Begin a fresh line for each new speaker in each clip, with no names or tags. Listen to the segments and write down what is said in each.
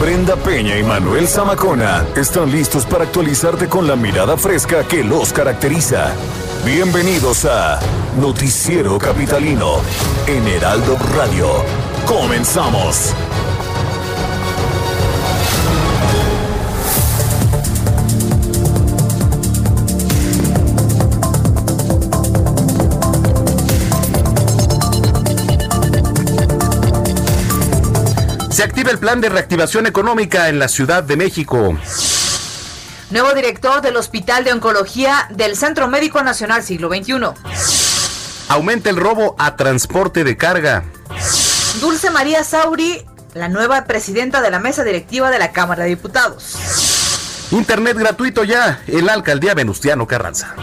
Brenda Peña y Manuel Zamacona están listos para actualizarte con la mirada fresca que los caracteriza. Bienvenidos a Noticiero Capitalino en Heraldo Radio. Comenzamos.
Se activa el plan de reactivación económica en la Ciudad de México.
Nuevo director del Hospital de Oncología del Centro Médico Nacional Siglo XXI.
Aumenta el robo a transporte de carga.
Dulce María Sauri, la nueva presidenta de la mesa directiva de la Cámara de Diputados.
Internet gratuito ya en la alcaldía Venustiano Carranza.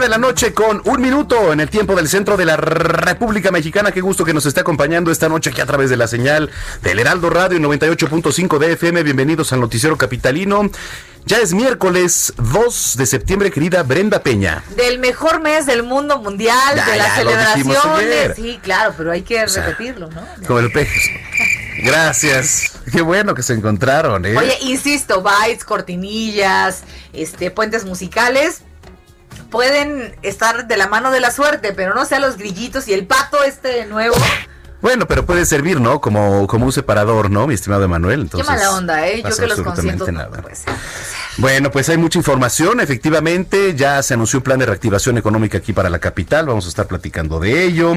9 de la noche con un minuto en el tiempo del centro de la República Mexicana. Qué gusto que nos esté acompañando esta noche aquí a través de la señal del Heraldo Radio 98.5 de FM. Bienvenidos al Noticiero Capitalino. Ya es miércoles 2 de septiembre, querida Brenda Peña.
Del mejor mes del mundo mundial,
Ya,
de las celebraciones. Sí, claro, pero hay que repetirlo, ¿no?
Con el pez. Gracias. Qué bueno que se encontraron, ¿eh?
Oye, insisto, bytes, cortinillas, este, puentes musicales pueden estar de la mano de la suerte, pero no sea los grillitos y el pato este nuevo.
Bueno, pero puede servir, ¿no? Como, como un separador, ¿no? Mi estimado Emanuel.
Qué mala onda, ¿eh? Yo que los consiento.
nada.
No, puede ser.
Bueno, pues hay mucha información. Efectivamente, ya se anunció un plan de reactivación económica aquí para la capital. Vamos a estar platicando de ello.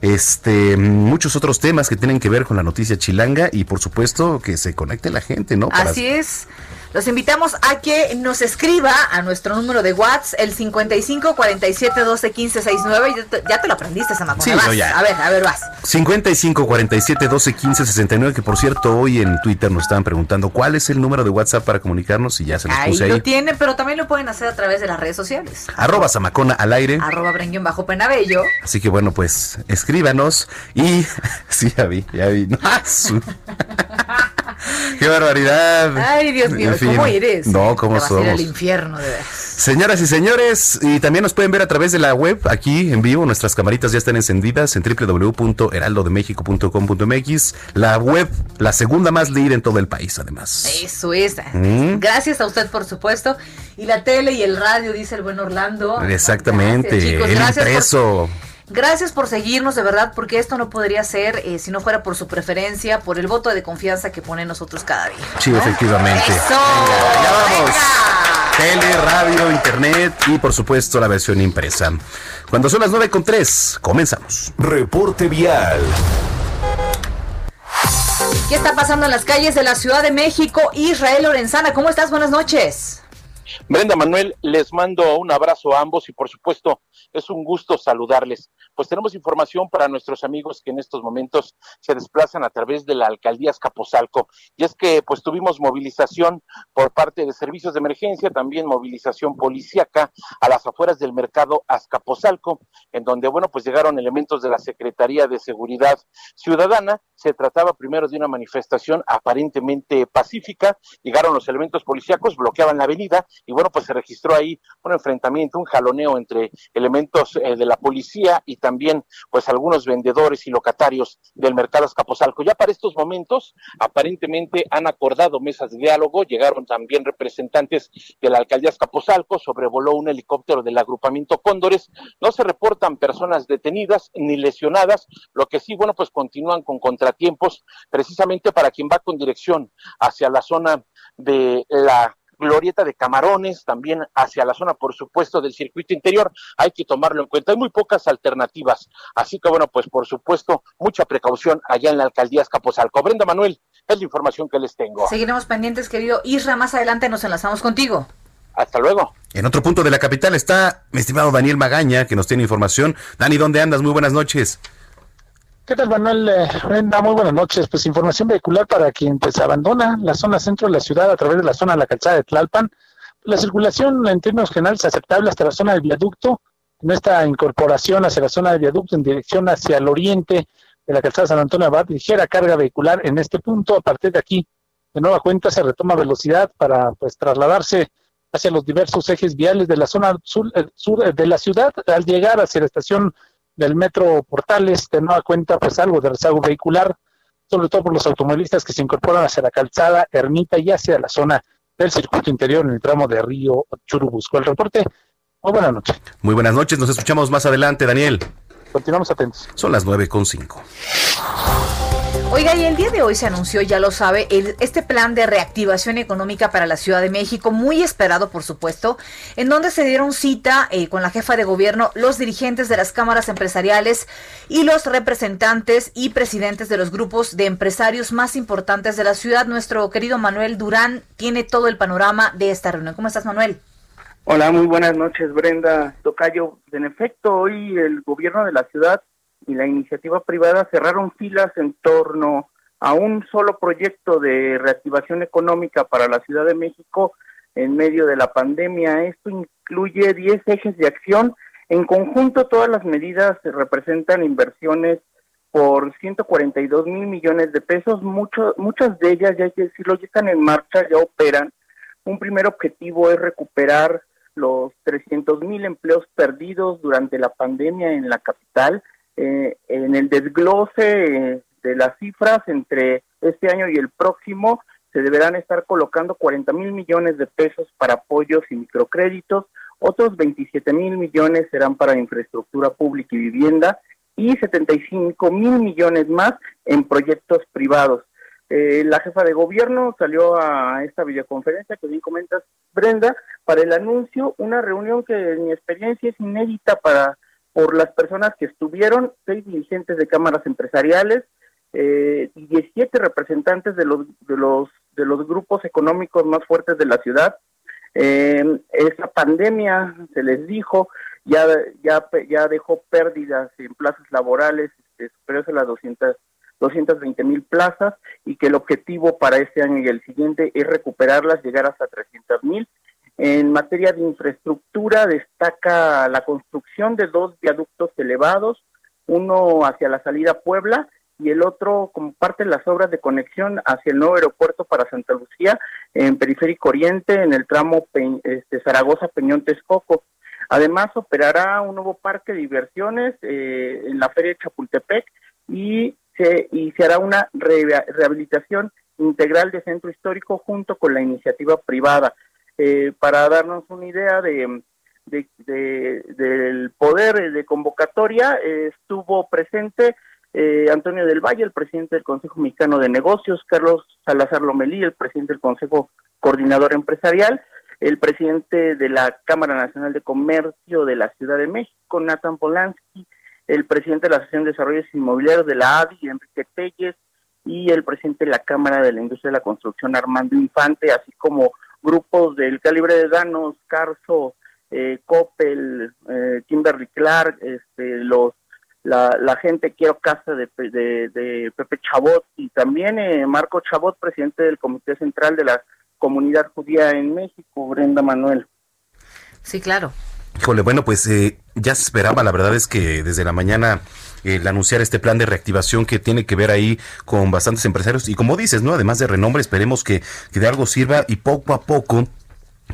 Este, muchos otros temas que tienen que ver con la noticia chilanga y, por supuesto, que se conecte la gente, ¿no? Para-
Así es. Los invitamos a que nos escriba a nuestro número de WhatsApp, el 55 47 12 15 69. Ya te, ya te lo aprendiste, Samacona.
Sí, yo ya.
A ver, a ver, vas.
55 47 12 15 69, que por cierto, hoy en Twitter nos estaban preguntando cuál es el número de WhatsApp para comunicarnos y ya se los
Ahí
puse
lo
ahí.
tienen, pero también lo pueden hacer a través de las redes sociales.
Arroba Samacona al aire.
Arroba Brenguión bajo Penabello.
Así que bueno, pues escríbanos y sí, ya vi, ya vi. No, ¡Ah, su- ¡Qué barbaridad!
Ay, Dios mío,
En fin.
¿cómo eres?
No, ¿cómo
Te vas a ir al infierno, de veras.
Señoras y señores, y también nos pueden ver a través de la web aquí en vivo. Nuestras camaritas ya están encendidas en www.heraldodemexico.com.mx. La web, la segunda más leída en todo el país, además.
Eso es.
Mm.
Gracias a usted, por supuesto. Y la tele y el radio, dice el buen Orlando.
Exactamente,
Gracias, chicos.
el
Gracias por-
impreso.
Gracias por seguirnos, de verdad, porque esto no podría ser eh, si no fuera por su preferencia, por el voto de confianza que pone nosotros cada día.
Sí,
¿no?
efectivamente.
¡Eso!
Venga, ya vamos.
¡Venga!
Tele, radio, internet y por supuesto la versión impresa. Cuando son las 9 con 3, comenzamos.
Reporte vial.
¿Qué está pasando en las calles de la Ciudad de México? Israel Lorenzana, ¿cómo estás? Buenas noches.
Brenda Manuel, les mando un abrazo a ambos y por supuesto es un gusto saludarles. Pues tenemos información para nuestros amigos que en estos momentos se desplazan a través de la alcaldía Escaposalco. Y es que pues tuvimos movilización por parte de servicios de emergencia, también movilización policíaca a las afueras del mercado Azcapotzalco, en donde bueno pues llegaron elementos de la Secretaría de Seguridad Ciudadana. Se trataba primero de una manifestación aparentemente pacífica. Llegaron los elementos policíacos, bloqueaban la avenida y bueno pues se registró ahí un enfrentamiento, un jaloneo entre elementos eh, de la policía y también pues algunos vendedores y locatarios del mercado Azcapotzalco. Ya para estos momentos aparentemente han acordado mesas de diálogo, llegaron también representantes de la alcaldía Azcapotzalco, sobrevoló un helicóptero del agrupamiento Cóndores, no se reportan personas detenidas ni lesionadas, lo que sí, bueno, pues continúan con contratiempos precisamente para quien va con dirección hacia la zona de la glorieta de camarones, también hacia la zona, por supuesto, del circuito interior. Hay que tomarlo en cuenta. Hay muy pocas alternativas. Así que, bueno, pues por supuesto, mucha precaución allá en la alcaldía Escaposalco. Brenda Manuel, es la información que les tengo.
Seguiremos pendientes, querido Isra. Más adelante nos enlazamos contigo.
Hasta luego.
En otro punto de la capital está mi estimado Daniel Magaña, que nos tiene información. Dani, ¿dónde andas? Muy buenas noches.
¿Qué tal, Manuel? Eh, Brenda, muy buenas noches. Pues información vehicular para quien pues abandona la zona centro de la ciudad a través de la zona de la calzada de Tlalpan. La circulación en términos generales es aceptable hasta la zona del viaducto. En esta incorporación hacia la zona del viaducto en dirección hacia el oriente de la calzada San Antonio Abad, ligera carga vehicular en este punto. A partir de aquí, de nueva cuenta, se retoma velocidad para pues trasladarse hacia los diversos ejes viales de la zona sur, eh, sur eh, de la ciudad. Al llegar hacia la estación del metro Portales, de nueva cuenta, pues algo de rezago vehicular, sobre todo por los automovilistas que se incorporan hacia la calzada Ermita y hacia la zona del circuito interior en el tramo de Río Churubusco. El reporte, muy buenas noches.
Muy buenas noches, nos escuchamos más adelante, Daniel.
Continuamos atentos.
Son las nueve con cinco.
Oiga, y el día de hoy se anunció, ya lo sabe, el, este plan de reactivación económica para la Ciudad de México, muy esperado, por supuesto, en donde se dieron cita eh, con la jefa de gobierno, los dirigentes de las cámaras empresariales y los representantes y presidentes de los grupos de empresarios más importantes de la ciudad. Nuestro querido Manuel Durán tiene todo el panorama de esta reunión. ¿Cómo estás, Manuel?
Hola, muy buenas noches, Brenda Tocayo. En efecto, hoy el gobierno de la ciudad y la iniciativa privada cerraron filas en torno a un solo proyecto de reactivación económica para la Ciudad de México en medio de la pandemia. Esto incluye 10 ejes de acción. En conjunto, todas las medidas representan inversiones por 142 mil millones de pesos. Mucho, muchas de ellas, ya hay que decirlo, ya están en marcha, ya operan. Un primer objetivo es recuperar los 300 mil empleos perdidos durante la pandemia en la capital eh, en el desglose de las cifras entre este año y el próximo se deberán estar colocando 40 mil millones de pesos para apoyos y microcréditos, otros 27 mil millones serán para infraestructura pública y vivienda y 75 mil millones más en proyectos privados. Eh, la jefa de gobierno salió a esta videoconferencia que bien comentas, Brenda, para el anuncio, una reunión que en mi experiencia es inédita para por las personas que estuvieron, seis dirigentes de cámaras empresariales eh, y 17 representantes de los, de, los, de los grupos económicos más fuertes de la ciudad. Eh, esa pandemia, se les dijo, ya, ya, ya dejó pérdidas en plazas laborales este, superiores a las 200, 220 mil plazas y que el objetivo para este año y el siguiente es recuperarlas, llegar hasta 300 mil en materia de infraestructura destaca la construcción de dos viaductos elevados, uno hacia la salida Puebla y el otro como parte de las obras de conexión hacia el nuevo aeropuerto para Santa Lucía en Periférico Oriente en el tramo este, Zaragoza-Peñón Texcoco. Además operará un nuevo parque de diversiones eh, en la Feria de Chapultepec y se, y se hará una rehabilitación integral de centro histórico junto con la iniciativa privada. Eh, para darnos una idea de, del poder de convocatoria, estuvo presente eh, Antonio del Valle, el presidente del Consejo Mexicano de Negocios, Carlos Salazar Lomelí, el presidente del Consejo Coordinador Empresarial, el presidente de la Cámara Nacional de Comercio de la Ciudad de México, Nathan Polanski, el presidente de la Asociación de Desarrollos Inmobiliarios de la ADI, Enrique Telles, y el presidente de la Cámara de la Industria de la Construcción, Armando Infante, así como grupos del calibre de Danos, Carso, eh, Coppel, eh, Kimberly Clark, este, los la, la gente Quiero Casa de, de, Pepe Chabot y también eh, Marco Chabot, presidente del Comité Central de la Comunidad Judía en México, Brenda Manuel.
Sí, claro.
Híjole, bueno, pues eh, ya se esperaba, la verdad es que desde la mañana el anunciar este plan de reactivación que tiene que ver ahí con bastantes empresarios y como dices, ¿no? Además de renombre, esperemos que, de algo sirva y poco a poco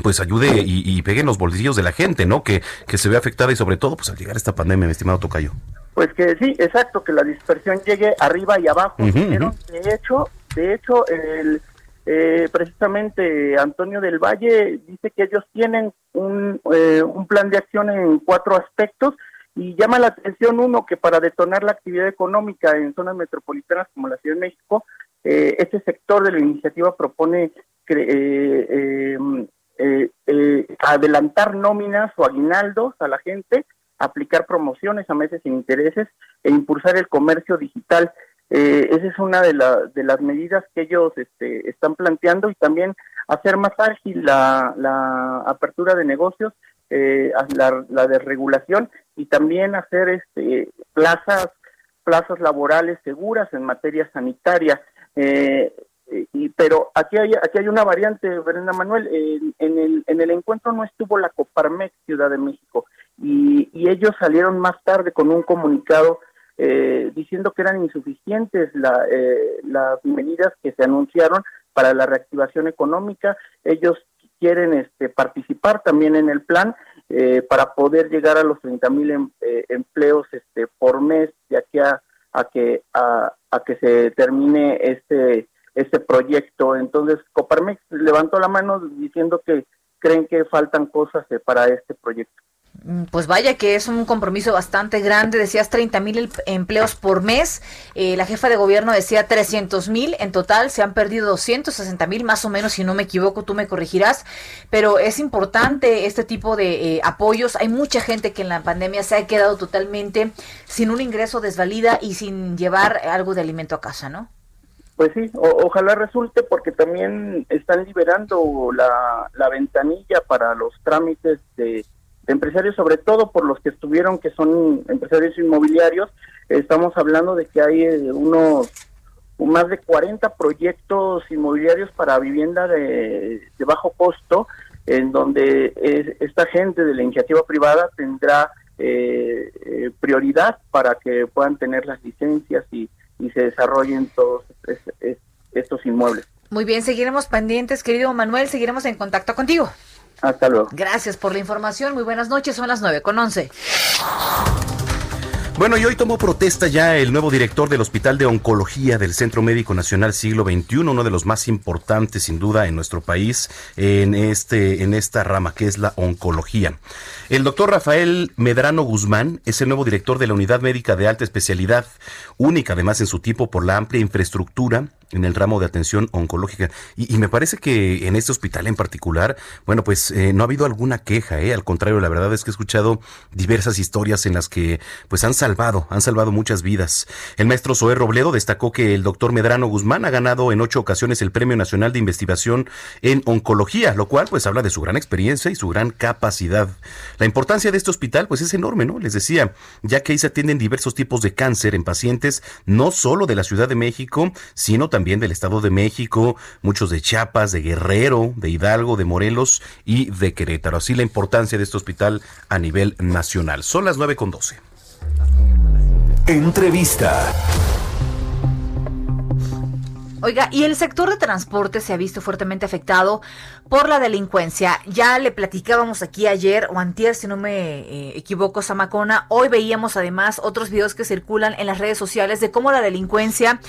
pues ayude y, y pegue en los bolsillos de la gente, ¿no? Que, que se ve afectada y sobre todo pues al llegar esta pandemia, mi estimado Tocayo.
Pues que sí, exacto, que la dispersión llegue arriba y abajo. De hecho, de hecho, el, eh, precisamente Antonio del Valle dice que ellos tienen un, eh, un plan de acción en cuatro aspectos y llama la atención uno que para detonar la actividad económica en zonas metropolitanas como la Ciudad de México, eh, este sector de la iniciativa propone eh, eh, eh, eh, adelantar nóminas o aguinaldos a la gente, aplicar promociones a meses sin intereses e impulsar el comercio digital. Eh, esa es una de, de las medidas que ellos este, están planteando y también hacer más ágil la, la apertura de negocios, eh, la, la desregulación y también hacer este, plazas plazas laborales seguras en materia sanitaria. Eh, y, pero aquí hay, aquí hay una variante, Brenda Manuel. en, el, en el encuentro no estuvo la Coparmex Ciudad de México y, y ellos salieron más tarde con un comunicado eh, diciendo que eran insuficientes la, eh, las medidas que se anunciaron para la reactivación económica. Ellos quieren este, participar también en el plan eh, para poder llegar a los 30 mil em, empleos este, por mes de aquí a, a que a, a, que se termine este este proyecto. Entonces, Coparmex levantó la mano diciendo que creen que faltan cosas para este proyecto.
Mm, pues vaya que es un compromiso bastante grande, decías 30 mil empleos por mes, eh, la jefa de gobierno decía 300 mil, en total se han perdido 260 mil más o menos, si no me equivoco, tú me corregirás, pero es importante este tipo de eh, apoyos, hay mucha gente que en la pandemia se ha quedado totalmente sin un ingreso desvalida y sin llevar algo de alimento a casa, ¿no?
Pues sí, ojalá resulte porque también están liberando la, la ventanilla para los trámites de empresarios, sobre todo por los que estuvieron, que son empresarios inmobiliarios. Estamos hablando de que hay eh, unos más de 40 proyectos inmobiliarios para vivienda de, bajo costo, en donde esta gente de la iniciativa privada tendrá eh, eh, prioridad para que puedan tener las licencias y, y se desarrollen todos estos inmuebles.
Muy bien, seguiremos pendientes, querido Manuel, seguiremos en contacto contigo.
Hasta luego.
Gracias por la información. Muy buenas noches. Son las 9 con 11.
Bueno, y hoy tomó protesta ya el nuevo director del Hospital de Oncología del Centro Médico Nacional Siglo XXI, uno de los más importantes sin duda en nuestro país en este en esta rama que es la oncología. El doctor Rafael Medrano Guzmán es el nuevo director de la Unidad Médica de Alta Especialidad, única además en su tipo por la amplia infraestructura en el ramo de atención oncológica. Y, me parece que en este hospital en particular, bueno, pues eh, no ha habido alguna queja, ¿eh? Al contrario, la verdad es que he escuchado diversas historias en las que pues han salvado, han salvado muchas vidas. El maestro Zoé Robledo destacó que el doctor Medrano Guzmán ha ganado en ocho ocasiones el Premio Nacional de Investigación en Oncología, lo cual pues habla de su gran experiencia y su gran capacidad. La importancia de este hospital pues es enorme, ¿no? Les decía, ya que ahí se atienden diversos tipos de cáncer en pacientes no solo de la Ciudad de México, sino también del Estado de México, muchos de Chiapas, de Guerrero, de Hidalgo, de Morelos y de Querétaro. Así la importancia de este hospital a nivel nacional. Son las 9 con 12.
Entrevista.
Oiga, y el sector de transporte se ha visto fuertemente afectado por la delincuencia. Ya le platicábamos aquí ayer o antier, si no me eh, equivoco, Samacona. Hoy veíamos además otros videos que circulan en las redes sociales de cómo la delincuencia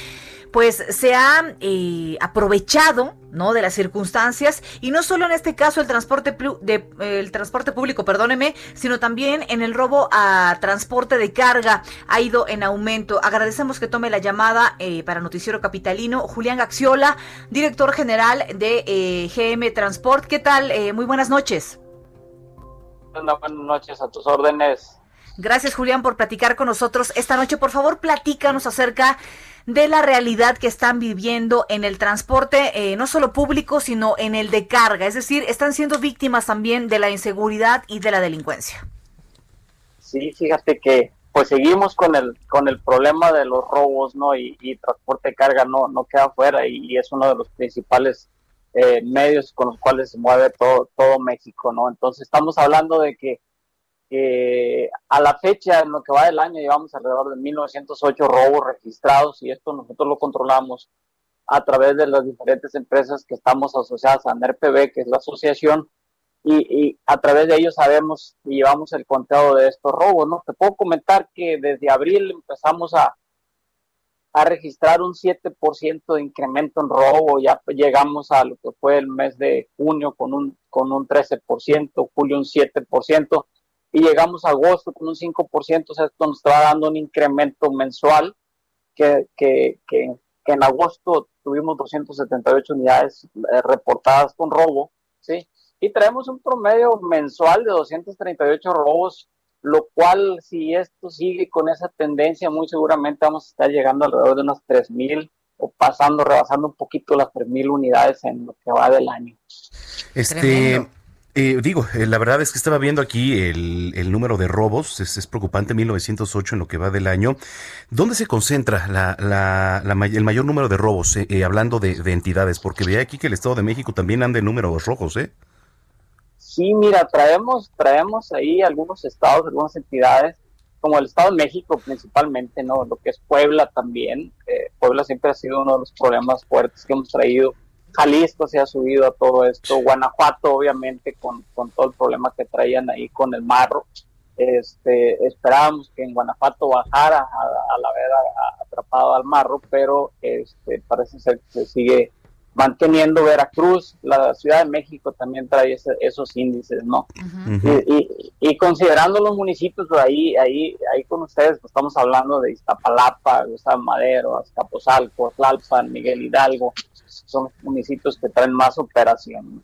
pues se ha eh, aprovechado ¿no? de las circunstancias y no solo en este caso el transporte de, el transporte público, perdóneme, sino también en el robo a transporte de carga ha ido en aumento. Agradecemos que tome la llamada eh, para Noticiero Capitalino Julián Gaxiola, director general de eh, GM Transport. ¿Qué tal? muy buenas noches.
Buenas noches, a tus órdenes.
Gracias Julián por platicar con nosotros esta noche. Por favor, platícanos acerca de la realidad que están viviendo en el transporte, eh, no solo público, sino en el de carga. Es decir, están siendo víctimas también de la inseguridad y de la delincuencia.
Sí, fíjate que pues seguimos con el con el problema de los robos, ¿no? Y, transporte de carga no no queda fuera y, es uno de los principales eh, medios con los cuales se mueve todo todo México, ¿no? Entonces estamos hablando de que eh, a la fecha, en lo que va del año, llevamos alrededor de 1908 robos registrados y esto nosotros lo controlamos a través de las diferentes empresas que estamos asociadas a NERPB, que es la asociación, y, a través de ellos sabemos y llevamos el conteo de estos robos, ¿no? Te puedo comentar que desde abril empezamos a, a registrar un 7% de incremento en robo, ya llegamos a lo que fue el mes de junio con un, con un 13%, julio un 7%, y llegamos a agosto con un 5%, o sea, esto nos estaba dando un incremento mensual que, que, que, en agosto tuvimos 278 unidades eh, reportadas con robo, ¿sí? y traemos un promedio mensual de 238 robos, lo cual si esto sigue con esa tendencia, muy seguramente vamos a estar llegando alrededor de unas 3.000 o pasando, rebasando un poquito las 3.000 unidades en lo que va del año.
Este, eh, digo, eh, la verdad es que estaba viendo aquí el, número de robos, es, preocupante, 1908 en lo que va del año. ¿Dónde se concentra el mayor número de robos, eh, hablando de, entidades? Porque veía aquí que el Estado de México también anda en números rojos, ¿eh?
Sí, mira, traemos, traemos ahí algunos estados, algunas entidades, como el Estado de México principalmente, ¿no? Lo que es Puebla también. Puebla siempre ha sido uno de los problemas fuertes que hemos traído Jalisco se ha subido a todo esto, Guanajuato obviamente con, todo el problema que traían ahí con el marro. Este, esperábamos que en Guanajuato bajara al haber atrapado al marro, pero este, parece ser que se sigue manteniendo Veracruz, la Ciudad de México también trae esos índices, ¿no? y, considerando los municipios, pues, ahí, ahí, ahí con ustedes pues, estamos hablando de Iztapalapa, Gustavo Madero, Azcapotzalco, Tlalpan, Miguel Hidalgo, son municipios que traen más operación.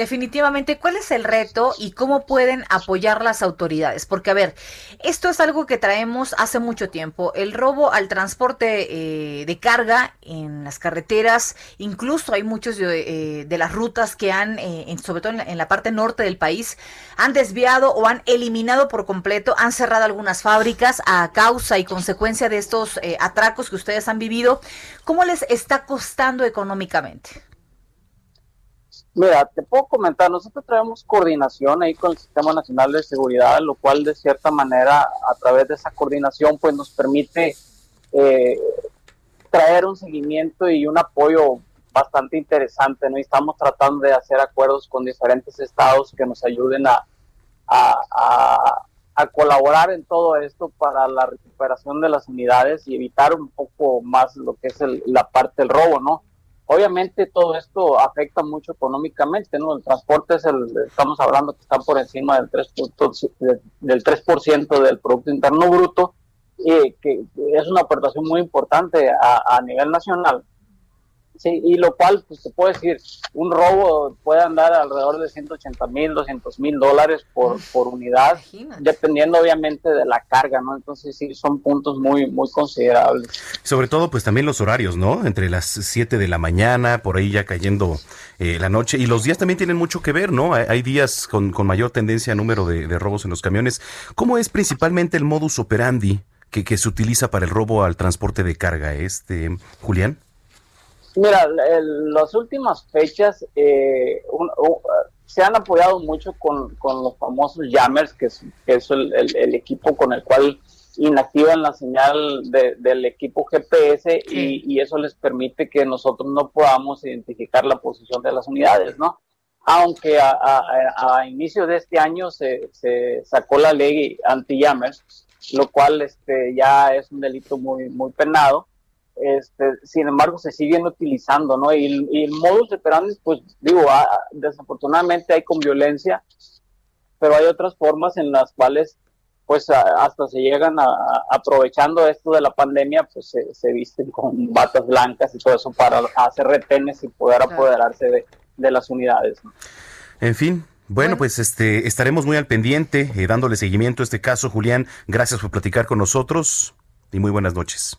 Definitivamente, ¿cuál es el reto y cómo pueden apoyar las autoridades? Porque, a ver, esto es algo que traemos hace mucho tiempo. El robo al transporte eh, de carga en las carreteras, incluso hay muchos de, eh, las rutas que han, eh, sobre todo en la, parte norte del país, han desviado o han eliminado por completo, han cerrado algunas fábricas a causa y consecuencia de estos atracos que ustedes han vivido. ¿Cómo les está costando económicamente?
Mira, te puedo comentar, nosotros traemos coordinación ahí con el Sistema Nacional de Seguridad, lo cual de cierta manera a través de esa coordinación pues nos permite eh, traer un seguimiento y un apoyo bastante interesante, ¿no? Y estamos tratando de hacer acuerdos con diferentes estados que nos ayuden a, a, colaborar en todo esto para la recuperación de las unidades y evitar un poco más lo que es el, la parte del robo, ¿no? Obviamente todo esto afecta mucho económicamente, ¿no? El transporte es el, estamos hablando que está por encima del 3%, del 3 del Producto Interno Bruto, y que es una aportación muy importante a nivel nacional. Sí, y lo cual, pues te puedo decir, un robo puede andar alrededor de 180 mil, 200 mil dólares por, por unidad, dependiendo obviamente de la carga, ¿no? Entonces sí, son puntos muy, muy considerables.
Sobre todo, pues también los horarios, ¿no? Entre las 7 de la mañana, por ahí ya cayendo eh, la noche, y los días también tienen mucho que ver, ¿no? Hay, días con, con, mayor tendencia a número de, de, robos en los camiones. ¿Cómo es principalmente el modus operandi que, que se utiliza para el robo al transporte de carga, este, Julián?
Mira, las últimas fechas eh, se han apoyado mucho con, los famosos jammers, que es, el, equipo con el cual inactivan la señal del equipo GPS y, eso les permite que nosotros no podamos identificar la posición de las unidades, ¿no? Aunque a, inicio de este año se, se sacó la ley anti-jammers, lo cual este, ya es un delito muy, muy penado este, sin embargo se siguen utilizando, ¿no? Y, el modus operandi, pues digo, ah, desafortunadamente hay con violencia, pero hay otras formas en las cuales pues hasta se llegan a, aprovechando esto de la pandemia, pues se, visten con batas blancas y todo eso para hacer retenes y poder apoderarse de, de las unidades.
En fin, bueno, pues este estaremos muy al pendiente, eh, dándole seguimiento a este caso. Julián, gracias por platicar con nosotros y muy buenas noches.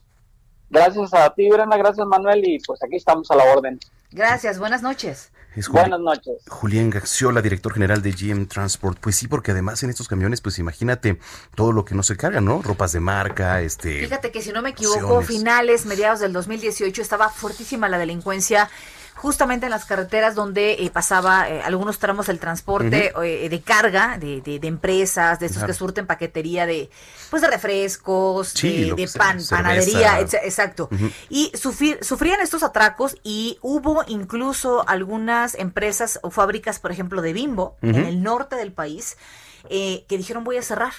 Gracias a ti, Brenda, gracias Manuel, y pues aquí estamos a la orden.
Gracias, buenas noches.
Buenas noches.
Julián Gaxiola, director general de GM Transport. Pues sí, porque además en estos camiones, pues imagínate todo lo que no se carga, ¿no? Ropas de marca, este.
Fíjate que si no me equivoco, finales, mediados del 2018 estaba fuertísima la delincuencia justamente en las carreteras donde eh, pasaba eh, algunos tramos el transporte eh, de carga de, de, empresas, de esos que surten paquetería de pues de refrescos, de, pan, panadería, exacto. Y sufrían estos atracos y hubo incluso algunas empresas o fábricas, por ejemplo, de Bimbo en el norte del país que dijeron voy a cerrar.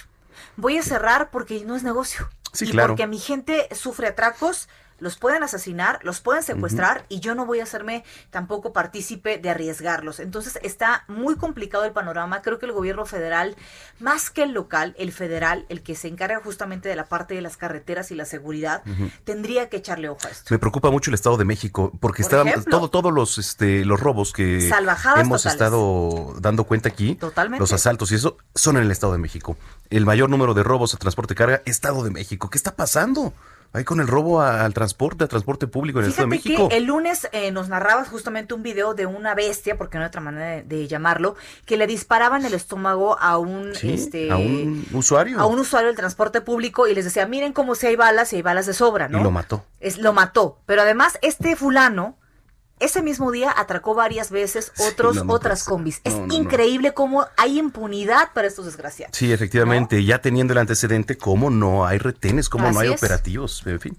Voy a cerrar porque no es negocio. y porque mi gente sufre atracos, los pueden asesinar, los pueden secuestrar y yo no voy a hacerme tampoco partícipe de arriesgarlos. Entonces está muy complicado el panorama. Creo que el gobierno federal, más que el local, el federal, el que se encarga justamente de la parte de las carreteras y la seguridad, tendría que echarle ojo a esto.
Me preocupa mucho el Estado de México porque
Por ejemplo.
todo, todos los, este, los robos que
Salvajadas
hemos
totales.
estado dando cuenta aquí,
Totalmente.
los asaltos y eso, son en el Estado de México. El mayor número de robos a transporte de carga, Estado de México. ¿Qué está pasando? Ahí con el robo a- al transporte, al transporte público en el Estado de
Fíjate
México.
que el lunes eh, nos narrabas justamente un video de una bestia, porque no hay otra manera de, de llamarlo, que le disparaban el estómago a un,
Sí,
este,
a un usuario.
a un usuario del transporte público y les decía, miren cómo si hay balas y hay balas de sobra, ¿no?
Y lo mató.
Es, lo mató. Pero además, este fulano, ese mismo día atracó varias veces otros,
no
otras combis. es
No, no, no.
increíble cómo hay impunidad para estos desgraciados.
Sí, efectivamente, ya teniendo el antecedente, cómo no hay retenes, cómo no hay
es.
operativos, en fin,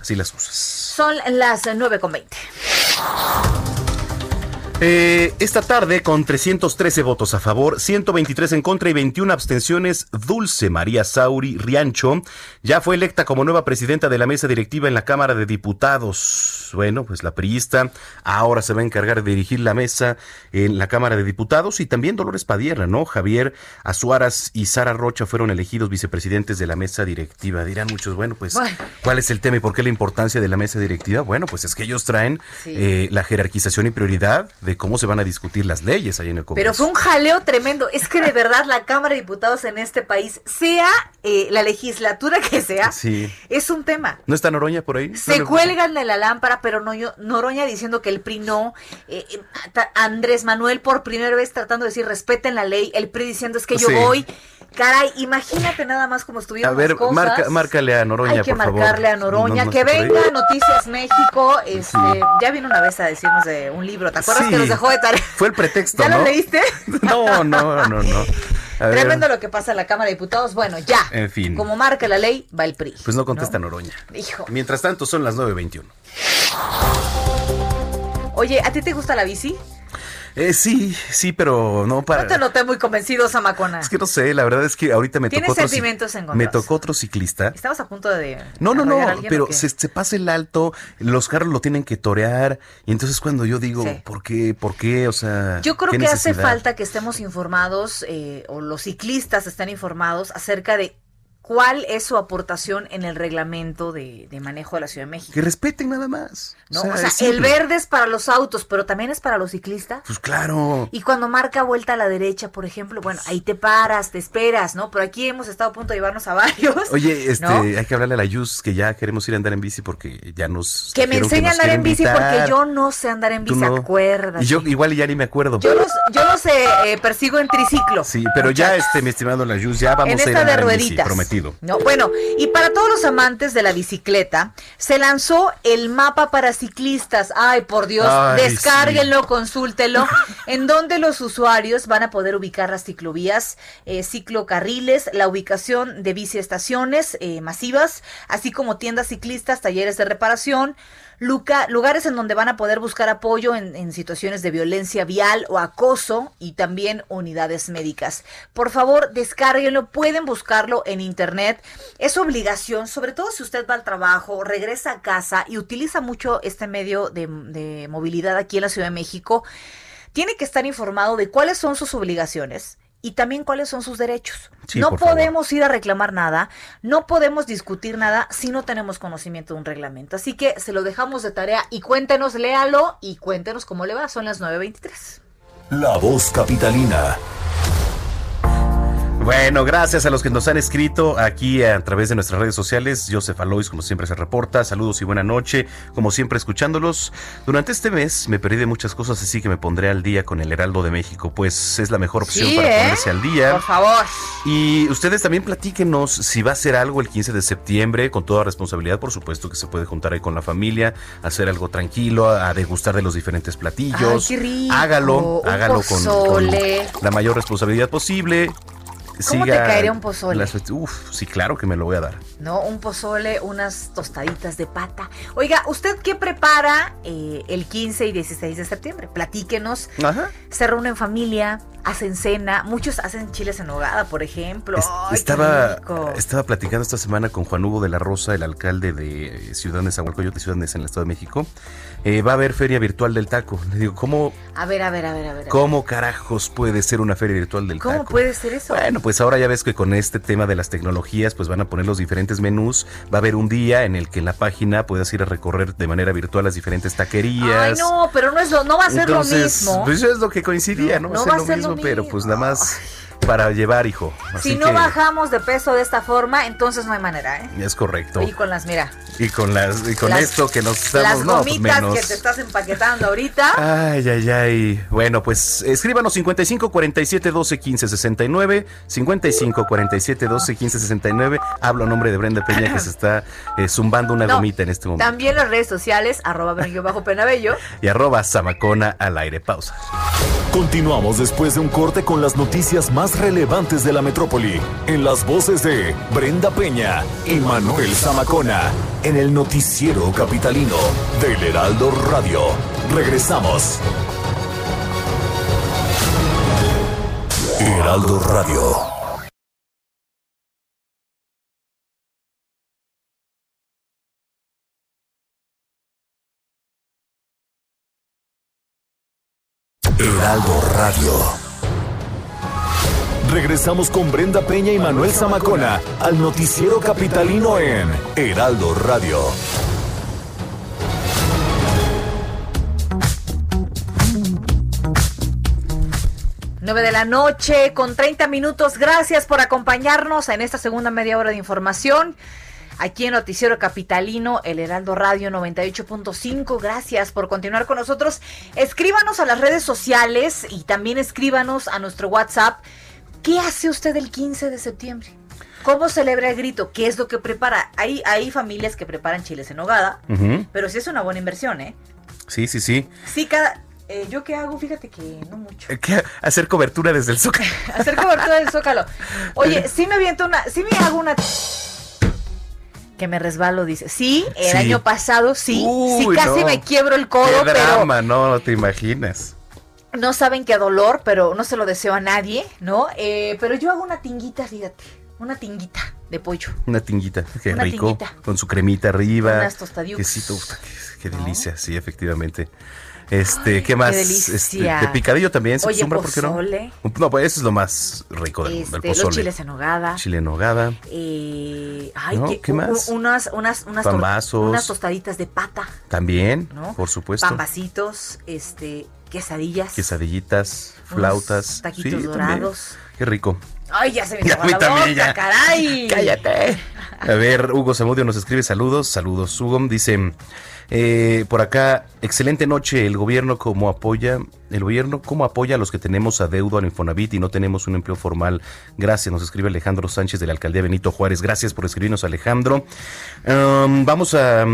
así las cosas.
Son las 9.20.
Eh, esta tarde, con 313 votos a favor, 123 en contra y 21 abstenciones, Dulce María Sauri Riancho ya fue electa como nueva presidenta de la mesa directiva en la Cámara de Diputados. Bueno, pues la priista ahora se va a encargar de dirigir la mesa en la Cámara de Diputados y también Dolores Padierna, ¿no? Javier Azuaras y Sara Rocha fueron elegidos vicepresidentes de la mesa directiva. Dirán muchos, bueno, pues,
Bueno.
¿cuál es el tema y por qué la importancia de la mesa directiva? Bueno, pues es que ellos traen
Sí.
eh, la jerarquización y prioridad de cómo se van a discutir las leyes ahí en el Congreso.
Pero fue un jaleo tremendo. Es que de verdad la Cámara de Diputados en este país, sea eh, la legislatura que sea,
Sí.
es un tema.
¿No está Noroña por ahí?
Se
No,
cuelgan de la lámpara, pero no, yo- Noroña diciendo que el PRI no. eh, eh, Andrés Manuel por primera vez tratando de decir respeten la ley. El PRI diciendo es que yo
Sí.
voy. Caray, imagínate nada más como estuvieron
A ver,
las cosas.
marca- márcale a Noroña,
Hay que
por favor.
marcarle a Noroña.
No, no
que venga Noticias México. Este, Ya vino una vez a decirnos de un libro. ¿Te acuerdas
Sí.
que nos dejó de tarea?
Fue el pretexto,
¿Ya
¿no?
lo leíste?
No, no, no, no.
Tremendo lo que pasa en la Cámara de Diputados. Bueno, ya.
En fin.
Como marca la ley, va el PRI.
Pues no contesta Noroña.
Hijo.
Mientras tanto, son las 9.21.
Oye, ¿a ti te gusta la bici?
Eh, sí, sí, pero no para...
No te noté muy convencido, Zamacona.
Es que no sé, la verdad es que ahorita me tocó otro...
sentimientos
Me
encontrados.
tocó otro ciclista.
¿Estabas a punto de...
No, no, no, pero se, se pasa el alto, los carros lo tienen que torear, y entonces cuando yo digo,
Sí.
¿por qué? ¿Por qué? O sea,
Yo creo
¿qué
que hace falta que estemos informados, eh, o los ciclistas estén informados acerca de cuál es su aportación en el reglamento de, de manejo de la Ciudad de México.
Que respeten nada más.
¿no? O sea, el verde es para los autos, pero también es para los ciclistas.
Pues claro.
Y cuando marca vuelta a la derecha, por ejemplo, bueno, ahí te paras, te esperas, ¿no? Pero aquí hemos estado a punto de llevarnos a varios.
Oye, este,
¿no?
hay que hablarle a la Yus que ya queremos ir a andar en bici porque ya nos.
Que me enseñe a andar en bici
invitar.
porque yo no sé andar en bici,
no.
acuérdate.
Y yo igual ya ni me acuerdo.
Yo los, yo los eh, eh, persigo en triciclo.
Sí, pero ya, este, mi estimado la Yus, ya vamos
en
a ir a
de
andar en bici,
rueditas. No, bueno, y para todos los amantes de la bicicleta, se lanzó el mapa para ciclistas. Ay, por Dios,
Ay,
descárguenlo, consúltelo, en donde los usuarios van a poder ubicar las ciclovías, eh, ciclocarriles, la ubicación de biciestaciones eh, masivas, así como tiendas ciclistas, talleres de reparación. Luca- lugares en donde van a poder buscar apoyo en, en situaciones de violencia vial o acoso y también unidades médicas. Por favor, descárguenlo, pueden buscarlo en internet. Es obligación, sobre todo si usted va al trabajo, regresa a casa y utiliza mucho este medio de, de movilidad aquí en la Ciudad de México. Tiene que estar informado de cuáles son sus obligaciones y también cuáles son sus derechos.
Sí,
no
favor.
podemos ir a reclamar nada, no podemos discutir nada si no tenemos conocimiento de un reglamento. Así que se lo dejamos de tarea y cuéntenos, léalo y cuéntenos cómo le va. Son las 9.23.
La voz capitalina.
Bueno, gracias a los que nos han escrito aquí a través de nuestras redes sociales. Joseph Alois, como siempre, se reporta. Saludos y buena noche. Como siempre, escuchándolos. Durante este mes me perdí de muchas cosas, así que me pondré al día con el Heraldo de México, pues es la mejor opción
Sí,
para
¿eh?
ponerse al día.
Por favor.
Y ustedes también platíquenos si va a ser algo el 15 de septiembre, con toda responsabilidad, por supuesto que se puede juntar ahí con la familia, hacer algo tranquilo, a degustar de los diferentes platillos.
Ay, qué rico,
Hágalo, hágalo con, con la mayor responsabilidad posible.
¿Cómo te caería un pozole?
las- uf, sí, claro que me lo voy a dar.
¿No? Un pozole, unas tostaditas de pata. Oiga, ¿usted qué prepara eh, el 15 y 16 de septiembre? Platíquenos.
Ajá.
Se reúne en familia, hacen cena, muchos hacen chiles en nogada, por ejemplo.
Es-
Ay, qué
estaba, estaba platicando esta semana con Juan Hugo de la Rosa, el alcalde de Ciudad de Zahualcoyote, Ciudad Neza, en el Estado de México. Eh, va a haber feria virtual del taco. Le digo, ¿cómo,
A ver, a ver, a ver, a ver.
¿cómo carajos puede ser una feria virtual del
¿Cómo
taco?
puede ser eso?
Bueno, pues ahora ya ves que con este tema de las tecnologías, pues van a poner los diferentes menús. Va a haber un día en el que en la página puedas ir a recorrer de manera virtual las diferentes taquerías.
Ay, no, pero no es lo, no va a ser lo
Entonces,
mismo.
Pues es lo que coincidía, no,
No
va
va
a ser lo mismo, pero pues nada más para llevar, hijo. Así
si no
que
bajamos de peso de esta forma, entonces no hay manera, ¿eh?
es correcto.
Y con las, mira,
Y con las y con
Las-
esto que nos
las
estamos no, pues
gomitas
menos.
que te estás empaquetando ahorita.
Ay, ay, ay. Bueno, pues escríbanos 55 47 12 15 69. 55 47 12 15 69. Hablo a nombre de Brenda Peña que se está eh, zumbando una
No,
gomita en este momento.
También las redes sociales, arroba bajo penabello.
Y arroba Zamacona al aire. Pausa.
Continuamos después de un corte con las noticias más relevantes de la metrópoli, en las voces de Brenda Peña y Manuel Zamacona, en el noticiero capitalino del Heraldo Radio. Regresamos. Heraldo Radio. Heraldo Radio. Regresamos con Brenda Peña y Manuel Zamacona al noticiero capitalino en Heraldo Radio.
9 de la noche con 30 minutos. Gracias por acompañarnos en esta segunda media hora de información. Aquí en Noticiero Capitalino, el Heraldo Radio 98.5. Gracias por continuar con nosotros. Escríbanos a las redes sociales y también escríbanos a nuestro WhatsApp. ¿Qué hace usted el 15 de septiembre? ¿Cómo celebra el grito? ¿Qué es lo que prepara? Hay, hay familias que preparan chiles en hogada, pero sí es una buena inversión, ¿eh?
Sí, sí, sí.
Sí, cada... eh, ¿Yo qué hago? Fíjate que no mucho.
Eh, ¿Qué? Hacer cobertura desde el Zócalo.
Hacer cobertura del zócalo. Oye, sí me aviento una, sí me hago una que me resbalo, dice. Sí, el
Sí.
año pasado sí, sí
Uy,
casi
no.
me quiebro el codo,
Qué
pero
drama, no, no te imaginas.
No saben qué dolor, pero no se lo deseo a nadie, ¿no? Eh, pero yo hago una tinguita, fíjate, una tinguita de pollo.
Una tinguita, qué
Una
rico.
tinguita.
Con su cremita arriba.
Unas.
Quesito, qué, qué delicia, sí, efectivamente. Este, ¿qué más?
delicia.
Este, de picadillo también se
Oye,
acostumbra, ¿por qué no?
pozole.
No, pues eso es lo más rico del,
Este,
del
los
pozole.
chiles en hogada.
Chile en nogada.
Eh, ay,
¿Qué más?
unas, unas, unas,
Pambazos.
unas tostaditas de pata,
También,
¿no?
por supuesto.
Pambacitos, este, quesadillas.
Quesadillitas, flautas.
Taquitos
sí, también.
dorados.
Qué rico.
Ay, ya se me hizo la
también,
boca,
ya.
caray.
Cállate. A ver, Hugo Zamudio nos escribe saludos, saludos. Hugo dice, eh, por acá, excelente noche, el gobierno como apoya, el gobierno cómo apoya a los que tenemos adeudo al Infonavit y no tenemos un empleo formal. Gracias, nos escribe Alejandro Sánchez de la alcaldía Benito Juárez. Gracias por escribirnos, Alejandro. Vamos a,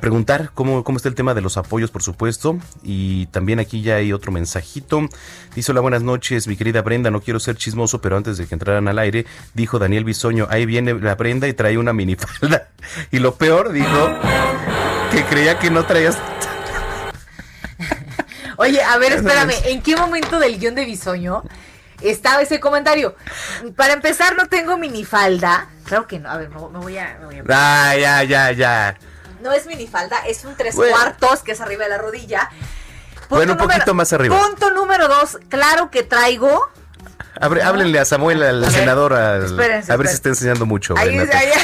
preguntar cómo, cómo está el tema de los apoyos, por supuesto. Y también aquí ya hay otro mensajito. Dice, hola, buenas noches, mi querida Brenda. No quiero ser chismoso, pero antes de que entraran al aire, dijo Daniel Bisoño, ahí viene la Brenda y trae una minifalda. Y lo peor, dijo, que creía que no traías...
Oye, a ver, espérame, ¿en qué momento del guion de Bisoño estaba ese comentario? Para empezar, no tengo minifalda. Claro que no, a ver, me, me voy a... me voy a-
Ah, ya, ya, ya.
No es minifalda, es un tres
Bueno.
cuartos que es arriba de la rodilla.
Bueno, un poquito más arriba.
Punto número dos, claro que traigo.
Abre- Háblenle a Samuel, al
A ver,
senador, al-
espérense,
a ver si está enseñando mucho.
Ahí,
Brenda.
ahí- Daniel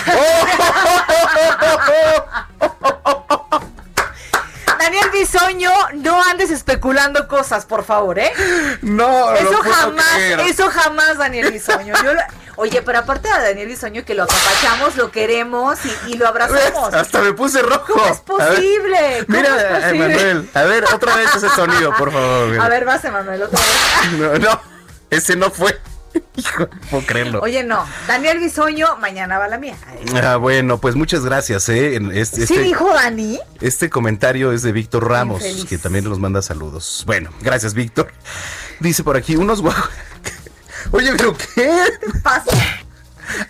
Bisoño, no andes especulando cosas, por favor, ¿eh?
No,
Eso
lo
jamás,
creer.
eso jamás, Daniel Bisoño. Yo lo- Oye, pero aparte de Daniel Bisoño, que lo apapachamos, lo queremos y, y lo abrazamos.
Hasta me puse rojo.
¿Cómo es posible?
A ver,
¿Cómo
Mira,
es posible?
Emanuel. A ver, otra vez ese sonido, por favor. mira.
A ver, vas, Emanuel, otra vez.
No, no, ese no fue. Hijo, no puedo creerlo.
Oye, no, Daniel Bisoño, mañana va la mía.
Ah, bueno, pues muchas gracias. ¿eh? Este,
¿Sí
este-
dijo Dani?
este comentario es de Víctor Ramos,
Infeliz.
que también nos manda saludos. Bueno, gracias, Víctor. Dice por aquí, unos guau. Oye, pero ¿qué?
Pasa.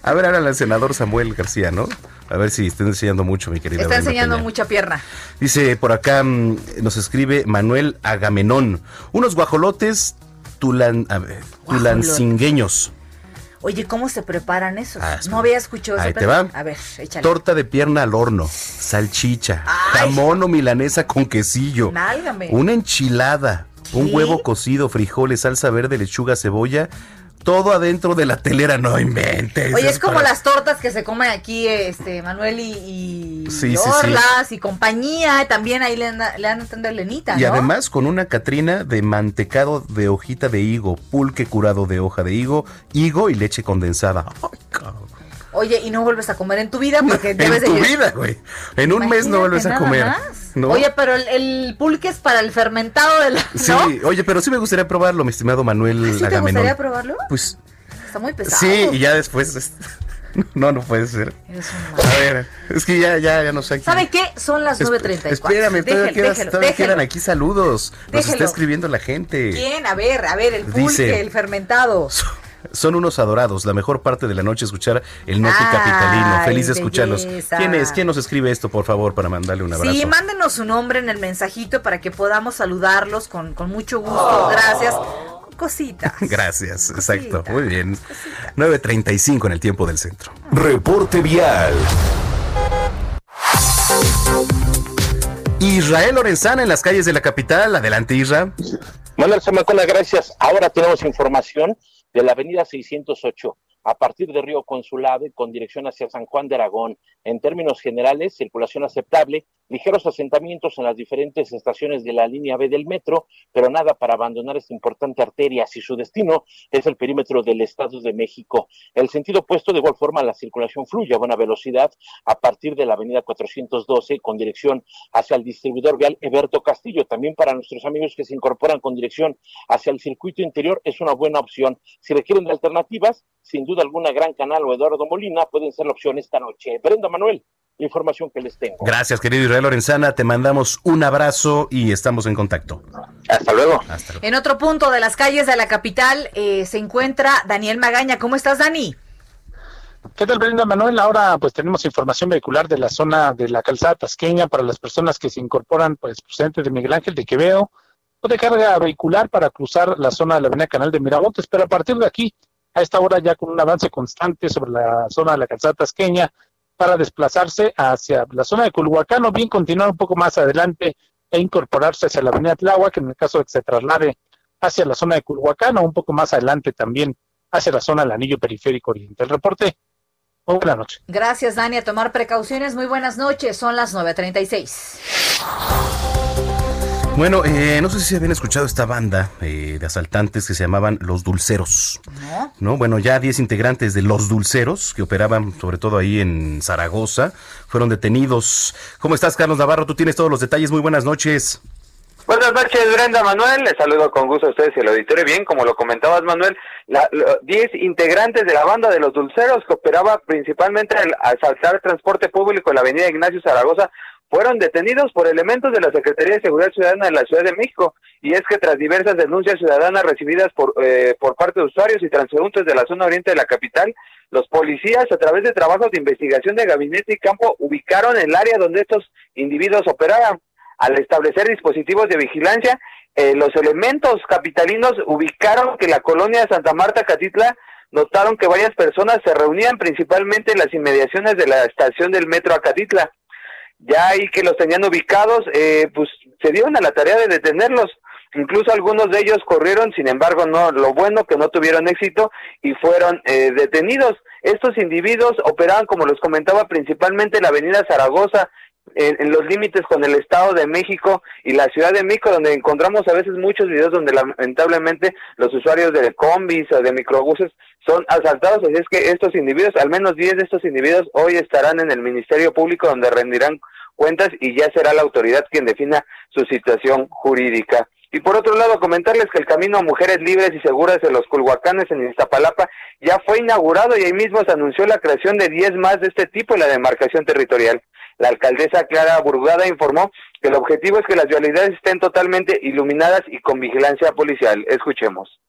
A ver, ahora el senador Samuel García, ¿no? A ver si está enseñando mucho, mi querida.
Está
Brenda
enseñando
Peña.
mucha pierna.
Dice por acá, mm, nos escribe Manuel Agamenón. Unos guajolotes tulan, a ver, tulancingueños.
Oye, ¿cómo se preparan esos?
Ah,
no había escuchado
Ahí
ese
te va.
A ver, échale.
Torta de pierna al horno, salchicha,
Ay.
jamón o milanesa con quesillo,
Nálgame.
una enchilada, un huevo cocido, frijoles, salsa verde, lechuga, cebolla, todo adentro de la telera, no inventes.
Oye, es como
para-
las tortas que se comen aquí, este, Manuel y, y
Sí, sí, sí.
Orlas y compañía, también ahí le dan, le dan a atender lenita,
Y
¿no?
además con una catrina de mantecado de hojita de higo, pulque curado de hoja de higo, higo y leche condensada. Ay, cabrón.
Oye, y no vuelves a comer en tu vida porque debes
En tu vida, güey. En un mes no vuelves a comer.
Oye, pero el, el pulque es para el fermentado de la...
Sí,
¿no?
oye, pero sí me gustaría probarlo, mi estimado Manuel
¿Sí te
Agamenón.
gustaría probarlo?
Pues
Está muy pesado.
sí, y ya después. es- No, no puede ser.
Eres un
A ver, es que ya, ya, ya no sé. aquí.
¿Sabe qué? Son las
Es-
9.34.
Espérame, todavía,
Déjelo,
quedas- todavía quedan aquí saludos. Nos está
Déjelo.
escribiendo la gente.
¿Quién? A ver, a ver, el pulque,
Dice-
el fermentado.
Son unos adorados. La mejor parte de la noche escuchar el Noti Capitalino. Feliz de escucharlos.
belleza.
¿Quién es? ¿Quién nos escribe esto, por favor, para mandarle un abrazo?
Sí, mándenos su nombre en el mensajito para que podamos saludarlos con, con mucho gusto. Gracias. Cositas.
Gracias, exacto. Muy bien. 9.35 en el tiempo del centro.
Reporte vial.
Israel Lorenzana en las calles de la capital. Adelante, Isra.
Manuel Zamacona, gracias. Ahora tenemos información de la avenida 608 a partir de Río Consulave con dirección hacia San Juan de Aragón. En términos generales, circulación aceptable, ligeros asentamientos en las diferentes estaciones de la línea B del metro, pero nada para abandonar esta importante arteria si su destino es el perímetro del Estado de México. El sentido opuesto, de igual forma, la circulación fluye a buena velocidad a partir de la avenida 412 con dirección hacia el distribuidor vial Eberto Castillo. También para nuestros amigos que se incorporan con dirección hacia el circuito interior es una buena opción. Si requieren alternativas, sin duda alguna Gran Canal o Eduardo Molina pueden ser la opción esta noche. Brenda Manuel, la información que les tengo.
Gracias, querido Israel Lorenzana. Te mandamos un abrazo y estamos en contacto.
Hasta luego.
Hasta luego.
En otro punto de las calles de la capital eh, se encuentra Daniel Magaña. ¿Cómo estás, Dani?
¿Qué tal, Brenda Manuel? Ahora pues tenemos información vehicular de la zona de la calzada tasqueña para las personas que se incorporan pues procedentes de Miguel Ángel de Quevedo o de carga vehicular para cruzar la zona de la avenida Canal de Miramontes, pero a partir de aquí, a esta hora ya con un avance constante sobre la zona de la calzada tasqueña para desplazarse hacia la zona de Culhuacán o bien continuar un poco más adelante e incorporarse hacia la avenida Tláhuac, en el caso de que se traslade hacia la zona de Culhuacán o un poco más adelante también hacia la zona del anillo periférico oriente. El reporte muy buena noche.
Gracias, Dani. A tomar precauciones. Muy buenas noches. Son las 9.36.
Bueno, eh, no sé si habían escuchado esta banda eh, de asaltantes que se llamaban Los Dulceros.
¿No?
¿no? Bueno, ya 10 integrantes de Los Dulceros, que operaban sobre todo ahí en Zaragoza, fueron detenidos. ¿Cómo estás, Carlos Navarro? Tú tienes todos los detalles. Muy buenas noches.
Buenas noches, Brenda Manuel. Les saludo con gusto a ustedes y al auditorio. Bien, como lo comentabas, Manuel, la- lo- 10 integrantes de la banda de los Dulceros que operaba principalmente al asaltar transporte público en la avenida Ignacio Zaragoza fueron detenidos por elementos de la Secretaría de Seguridad Ciudadana de la Ciudad de México. Y es que tras diversas denuncias ciudadanas recibidas por, eh, por parte de usuarios y transeúntes de la zona oriente de la capital, los policías, a través de trabajos de investigación de gabinete y campo, ubicaron el área donde estos individuos operaban. Al establecer dispositivos de vigilancia, eh, los elementos capitalinos ubicaron que la colonia Santa Marta Catitla notaron que varias personas se reunían principalmente en las inmediaciones de la estación del metro Acatitla. Ya ahí que los tenían ubicados, eh, pues se dieron a la tarea de detenerlos. Incluso algunos de ellos corrieron, sin embargo, no, lo bueno que no tuvieron éxito y fueron eh, detenidos. Estos individuos operaban, como les comentaba, principalmente en la avenida Zaragoza, en, en los límites con el Estado de México y la Ciudad de México, donde encontramos a veces muchos videos donde lamentablemente los usuarios de combis o de microbuses son asaltados. Así es que estos individuos, al menos 10 de estos individuos, hoy estarán en el Ministerio Público donde rendirán cuentas y ya será la autoridad quien defina su situación jurídica. Y por otro lado, comentarles que el camino a mujeres libres y seguras de los Culhuacanes en Iztapalapa ya fue inaugurado y ahí mismo se anunció la creación de 10 más de este tipo en la demarcación territorial. La alcaldesa Clara Burgada informó que el objetivo es que las vialidades estén totalmente iluminadas y con vigilancia policial. Escuchemos.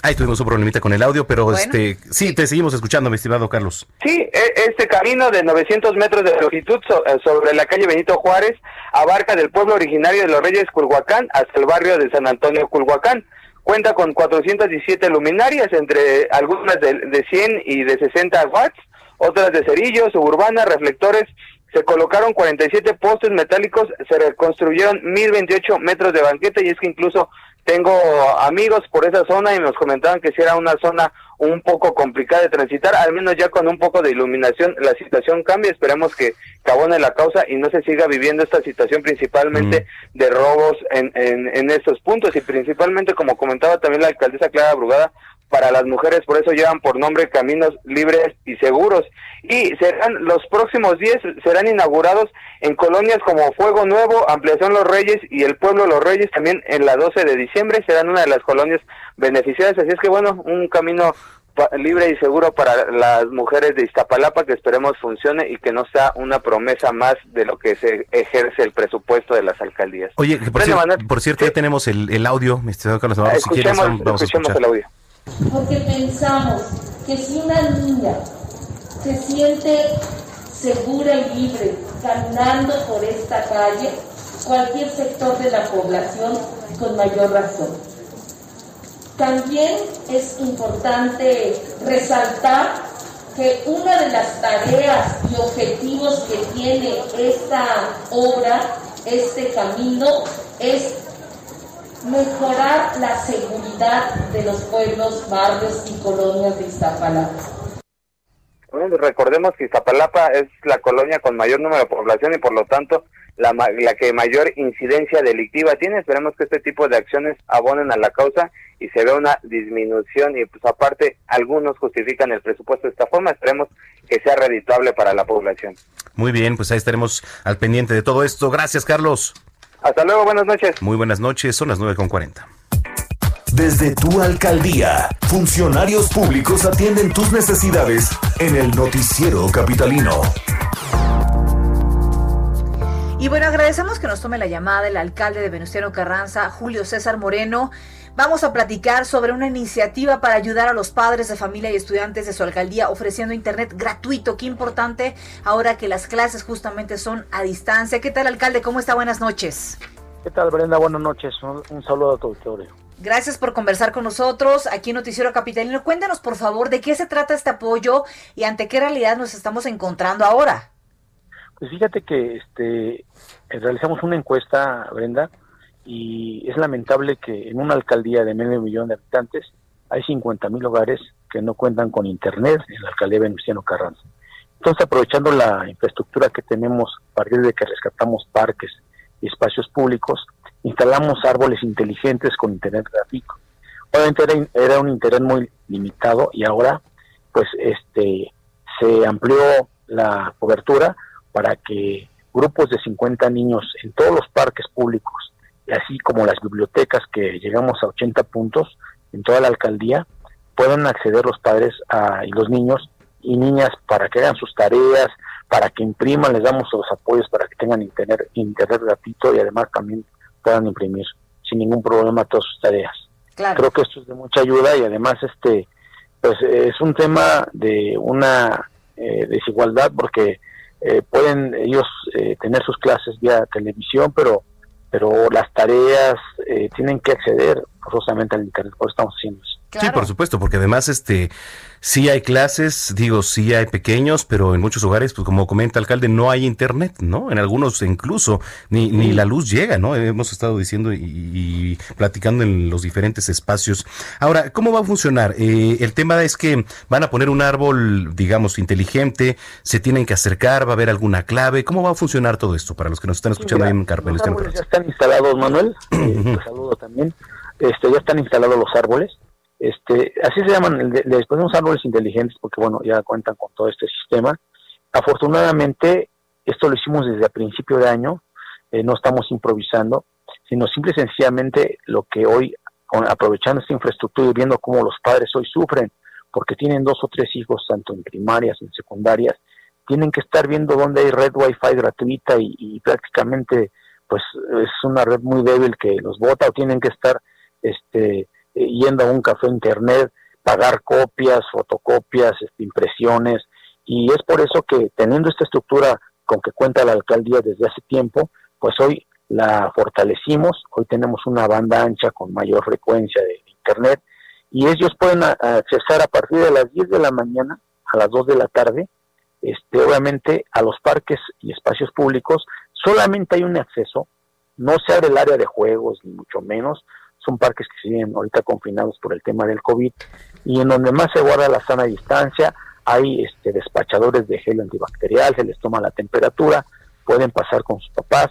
Ahí tuvimos un problemita con el audio, pero este sí, te seguimos escuchando, mi estimado Carlos.
Sí, e, este camino de 900 metros de longitud eh, sobre la calle Benito Juárez abarca del pueblo originario de los Reyes Culhuacán hasta el barrio de San Antonio Culhuacán. Cuenta con 417 luminarias, entre algunas de, de 100 y de 60 watts, otras de cerillos, suburbanas, reflectores se colocaron 47 postes metálicos, se reconstruyeron 1028 metros de banqueta y es que incluso tengo amigos por esa zona y nos comentaban que si era una zona un poco complicada de transitar, al menos ya con un poco de iluminación la situación cambia, esperemos que cabone la causa y no se siga viviendo esta situación principalmente mm. de robos en, en, en estos puntos y principalmente como comentaba también la alcaldesa Clara Brugada, para las mujeres, por eso llevan por nombre Caminos Libres y Seguros. Y serán los próximos días, serán inaugurados en colonias como Fuego Nuevo, Ampliación Los Reyes y el Pueblo Los Reyes, también en la 12 de diciembre serán una de las colonias beneficiadas. Así es que bueno, un camino libre y seguro para las mujeres de Iztapalapa que esperemos funcione y que no sea una promesa más de lo que se ejerce el presupuesto de las alcaldías.
Oye, por, cierto, ya tenemos el, audio, mi estimado Carlos
si quieres, vamos a escuchar. el audio
porque pensamos que si una niña se siente segura y libre caminando por esta calle, cualquier sector de la población con mayor razón. También es importante resaltar que una de las tareas y objetivos que tiene esta obra, este camino, es mejorar la seguridad de los pueblos, barrios y colonias de Iztapalapa.
Bueno, recordemos que Iztapalapa es la colonia con mayor número de población y por lo tanto la, la que mayor incidencia delictiva tiene. Esperemos que este tipo de acciones abonen a la causa y se vea una disminución y pues aparte algunos justifican el presupuesto de esta forma. Esperemos que sea redituable para la población.
Muy bien, pues ahí estaremos al pendiente de todo esto. Gracias, Carlos.
Hasta luego, buenas noches.
Muy buenas noches, son las 9.40.
Desde tu alcaldía, funcionarios públicos atienden tus necesidades en el noticiero capitalino.
Y bueno, agradecemos que nos tome la llamada el alcalde de Venustiano Carranza, Julio César Moreno. Vamos a platicar sobre una iniciativa para ayudar a los padres de familia y estudiantes de su alcaldía ofreciendo internet gratuito. Qué importante ahora que las clases justamente son a distancia. ¿Qué tal, alcalde? ¿Cómo está? Buenas noches.
¿Qué tal, Brenda? Buenas noches. Un, saludo a tu auditorio.
Gracias por conversar con nosotros aquí en Noticiero Capitalino. Cuéntanos, por favor, de qué se trata este apoyo y ante qué realidad nos estamos encontrando ahora.
Pues fíjate que este realizamos una encuesta, Brenda, y es lamentable que en una alcaldía de medio millón de habitantes hay 50 mil hogares que no cuentan con internet en la alcaldía Venustiano Carranza. Entonces, aprovechando la infraestructura que tenemos a partir de que rescatamos parques y espacios públicos, instalamos árboles inteligentes con internet gráfico. Obviamente era, un internet muy limitado y ahora pues este se amplió la cobertura para que grupos de 50 niños en todos los parques públicos así como las bibliotecas que llegamos a 80 puntos en toda la alcaldía, puedan acceder los padres y los niños y niñas para que hagan sus tareas, para que impriman, les damos los apoyos para que tengan internet, internet gratuito y además también puedan imprimir sin ningún problema todas sus tareas. Creo que esto es de mucha ayuda y además este pues es un tema de una eh, desigualdad porque eh, pueden ellos eh, tener sus clases vía televisión, pero pero las tareas eh, tienen que acceder forzosamente al internet, por eso estamos haciendo.
Sí, por supuesto, porque además este sí hay clases, digo, sí hay pequeños, pero en muchos hogares, pues como comenta el alcalde, no hay internet, ¿no? En algunos incluso ni, ni la luz llega, ¿no? Hemos estado diciendo y, platicando en los diferentes espacios. Ahora, ¿cómo va a funcionar? Eh, el tema es que van a poner un árbol, digamos, inteligente, se tienen que acercar, va a haber alguna clave. ¿Cómo va a funcionar todo esto para los que nos están escuchando ahí en Carmen?
Ya están instalados, Manuel. Eh, saludo también. Este, ya están instalados los árboles este, así se llaman, les ponemos árboles inteligentes porque, bueno, ya cuentan con todo este sistema. Afortunadamente, esto lo hicimos desde el principio de año, eh, no estamos improvisando, sino simple y sencillamente lo que hoy, aprovechando esta infraestructura y viendo cómo los padres hoy sufren, porque tienen dos o tres hijos, tanto en primarias, en secundarias, tienen que estar viendo dónde hay red wifi gratuita y, y prácticamente pues es una red muy débil que los bota o tienen que estar este yendo a un café internet, pagar copias, fotocopias, este, impresiones, y es por eso que teniendo esta estructura con que cuenta la alcaldía desde hace tiempo, pues hoy la fortalecimos, hoy tenemos una banda ancha con mayor frecuencia de internet. Y ellos pueden accesar a partir de las 10 de la mañana a las 2 de la tarde, este, obviamente a los parques y espacios públicos, solamente hay un acceso, no se abre el área de juegos ni mucho menos, son parques que siguen ahorita confinados por el tema del COVID y en donde más se guarda la sana distancia, hay este, despachadores de gel antibacterial, se les toma la temperatura, pueden pasar con sus papás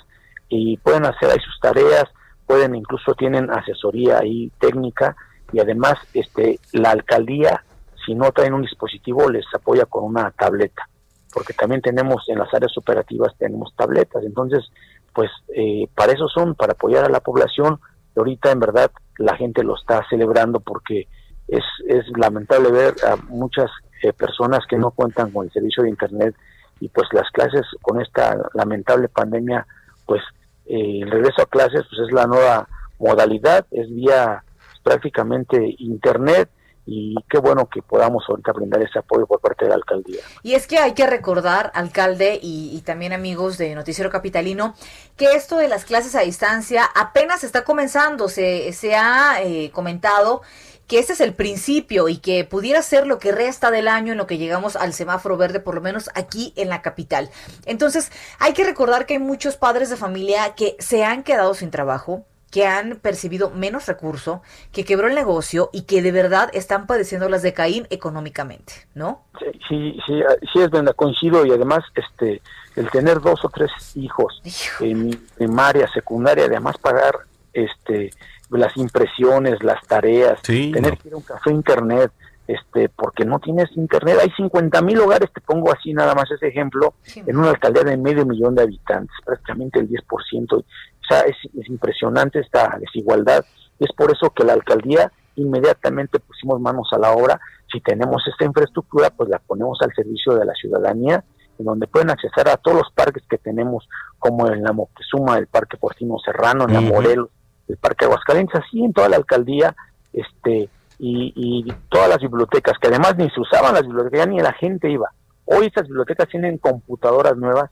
y pueden hacer ahí sus tareas, pueden incluso tienen asesoría ahí técnica y además este la alcaldía si no traen un dispositivo les apoya con una tableta porque también tenemos en las áreas operativas tenemos tabletas. Entonces pues eh, para eso son para apoyar a la población ahorita en verdad la gente lo está celebrando porque es, es lamentable ver a muchas eh, personas que no cuentan con el servicio de internet y pues las clases con esta lamentable pandemia pues eh, el regreso a clases pues es la nueva modalidad es vía prácticamente internet y qué bueno que podamos ahorita brindar ese apoyo por parte de la alcaldía.
Y es que hay que recordar, alcalde y, también amigos de Noticiero Capitalino, que esto de las clases a distancia apenas está comenzando, se, se ha eh, comentado que este es el principio y que pudiera ser lo que resta del año en lo que llegamos al semáforo verde, por lo menos aquí en la capital. Entonces, hay que recordar que hay muchos padres de familia que se han quedado sin trabajo, que han percibido menos recurso, que quebró el negocio y que de verdad están padeciendo las de Caín económicamente, ¿no?
Sí, sí, sí, es verdad, coincido y además este el tener dos o tres hijos en primaria, secundaria, además pagar este las impresiones, las tareas, tener que ir a un café internet, este, porque no tienes internet. Hay 50 mil hogares, te pongo así nada más ese ejemplo, en una alcaldía de medio millón de habitantes, prácticamente el 10%. O sea, es, impresionante esta desigualdad. Y es por eso que la alcaldía inmediatamente pusimos manos a la obra. Si tenemos esta infraestructura, pues la ponemos al servicio de la ciudadanía, en donde pueden acceder a todos los parques que tenemos, como en la Moctezuma, el Parque Fortino Serrano, en la Morelos, el Parque Aguascalientes, así en toda la alcaldía, este, y, todas las bibliotecas, que además ni se usaban las bibliotecas, ni la gente iba. Hoy estas bibliotecas tienen computadoras nuevas,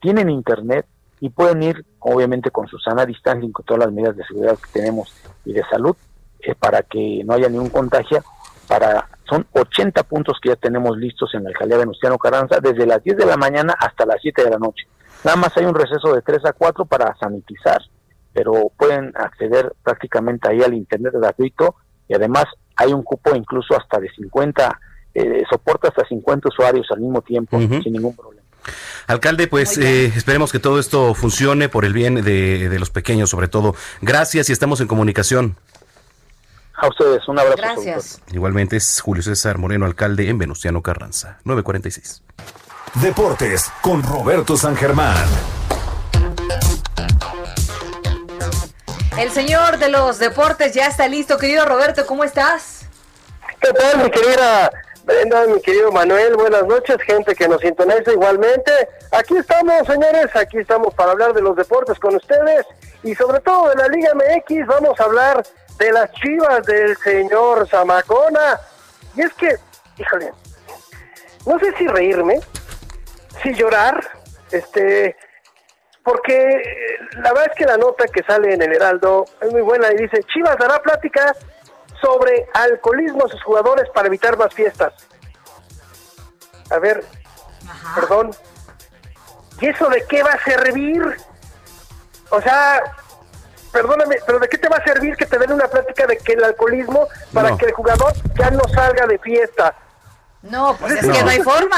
tienen internet y pueden ir, obviamente, con su sana distancia y con todas las medidas de seguridad que tenemos y de salud, eh, para que no haya ningún contagio. Para, son 80 puntos que ya tenemos listos en la alcaldía Venustiano Carranza, desde las 10 de la mañana hasta las 7 de la noche. Nada más hay un receso de 3 a 4 para sanitizar, pero pueden acceder prácticamente ahí al internet gratuito y además hay un cupo incluso hasta de 50, eh, soporta hasta 50 usuarios al mismo tiempo, sin ningún problema.
Alcalde, pues eh, esperemos que todo esto funcione por el bien de, de, los pequeños, sobre todo. Gracias y estamos en comunicación.
A ustedes, un abrazo.
Gracias.
Igualmente es Julio César Moreno, alcalde en Venustiano Carranza, 946.
Deportes con Roberto San Germán.
El señor de los deportes ya está listo, querido Roberto, ¿cómo estás?
¿Qué tal, mi querida Brenda, mi querido Manuel? Buenas noches, gente que nos sintoniza igualmente. Aquí estamos, señores, aquí estamos para hablar de los deportes con ustedes y sobre todo de la Liga MX. Vamos a hablar de las chivas del señor Zamacona. Y es que, híjole, no sé si reírme, si llorar, este, porque la verdad es que la nota que sale en el Heraldo es muy buena y dice, Chivas dará plática sobre alcoholismo a sus jugadores para evitar más fiestas. A ver, perdón, ¿y eso de qué va a servir? O sea, perdóname, pero ¿de qué te va a servir que te den una plática de que el alcoholismo para que el jugador ya no salga de fiesta?
No, pues es que no hay forma.